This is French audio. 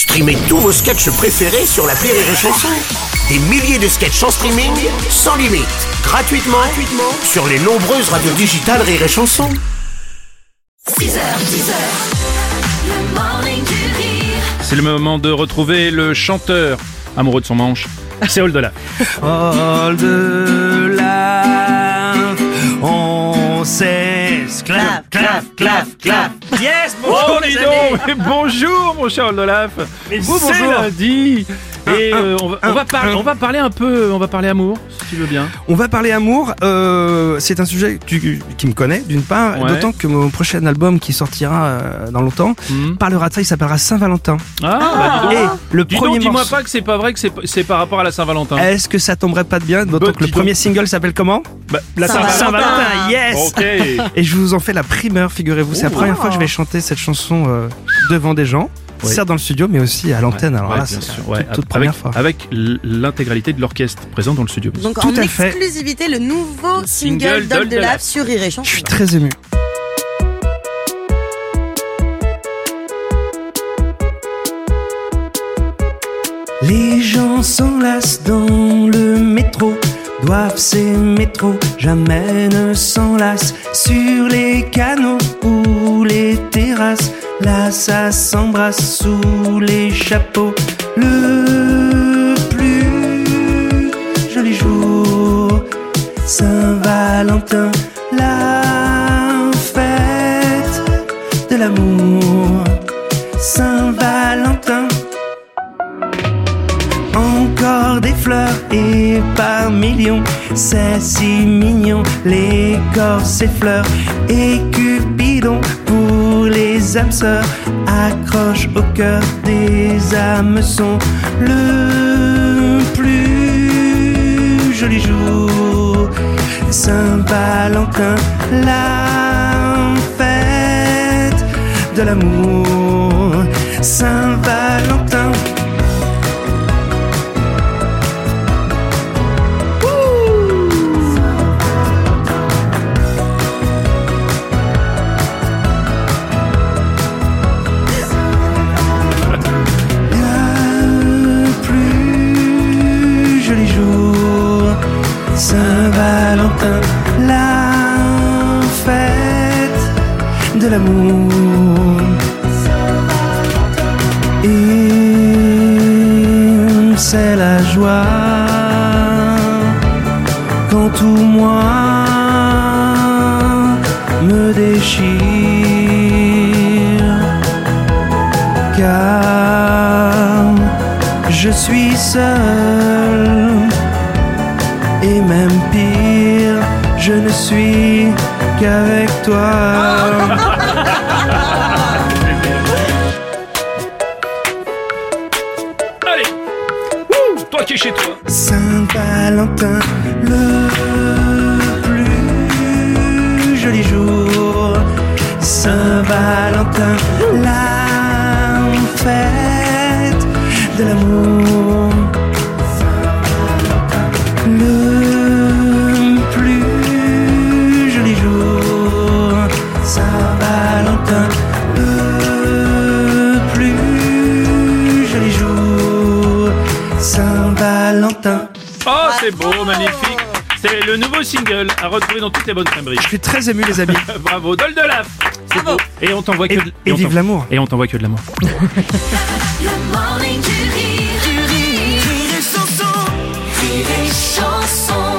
Streamez tous vos sketchs préférés sur la Rire et Chanson. Des milliers de sketchs en streaming, sans limite, gratuitement, gratuitement sur les nombreuses radios digitales Rire et Chanson. 6h, 10h, le morning du rire. C'est le moment de retrouver le chanteur amoureux de son manche. C'est Oldola. All the life, s'esclave, clap, clap, clap. Yes, bonjour Oh, les amis. Bonjour mon cher Et vous, C'est bonjour. lundi Et euh, on, va, on va par- un. on va parler un peu, on va parler amour, si tu veux bien. On va parler amour. euh, c'est un sujet qui me connaît d'une part, Ouais. d'autant que mon prochain album qui sortira euh, dans longtemps Hmm. parlera de ça. Il s'appellera Saint-Valentin. Ah, bah dis Et le Dis premier dis-moi pas que c'est pas vrai que c'est par rapport à la Saint-Valentin. Est-ce que ça tomberait pas de bien D'autant Bah, que le premier donc. single s'appelle comment? Bah, la Saint-Valentin. Saint-Valentin, yes Ok. Et je vous en fais la primeur, figurez-vous. C'est la première fois que je vais chanter cette chanson euh, devant des gens. Oui. Certes dans le studio, mais aussi à l'antenne. Alors Ouais, là, c'est toute, Ouais, toute avec, première fois. avec l'intégralité de l'orchestre présent dans le studio. Donc Tout en à fait. exclusivité, le nouveau Single single d'Ol de Lave. sur Rire et Je suis très ému. Les gens s'enlacent dans le s'aimer trop, jamais ne s'enlacent sur les canaux ou les terrasses. Là, ça s'embrasse sous les chapeaux. Le plus joli jour, Saint-Valentin, c'est si mignon, les corps s'effleurent et Cupidon pour les âmes sœurs accroche au cœur des hameçons le plus joli jour, Saint-Valentin, la fête de l'amour, Saint-Valentin. L'amour. Et c'est la joie quand tout moi me déchire car je suis seul et même pire, je ne suis qu'avec toi. Saint-Valentin, le plus joli jour. Saint-Valentin, la fête de l'amour. Le c'est beau, magnifique. C'est le nouveau single à retrouver dans toutes les bonnes crèmeries. Je suis très ému, les amis. Bravo, Dol de laf. C'est beau. Et on t'envoie que de l'amour. Et on t'envoie que de l'amour. Le chanson, rire et.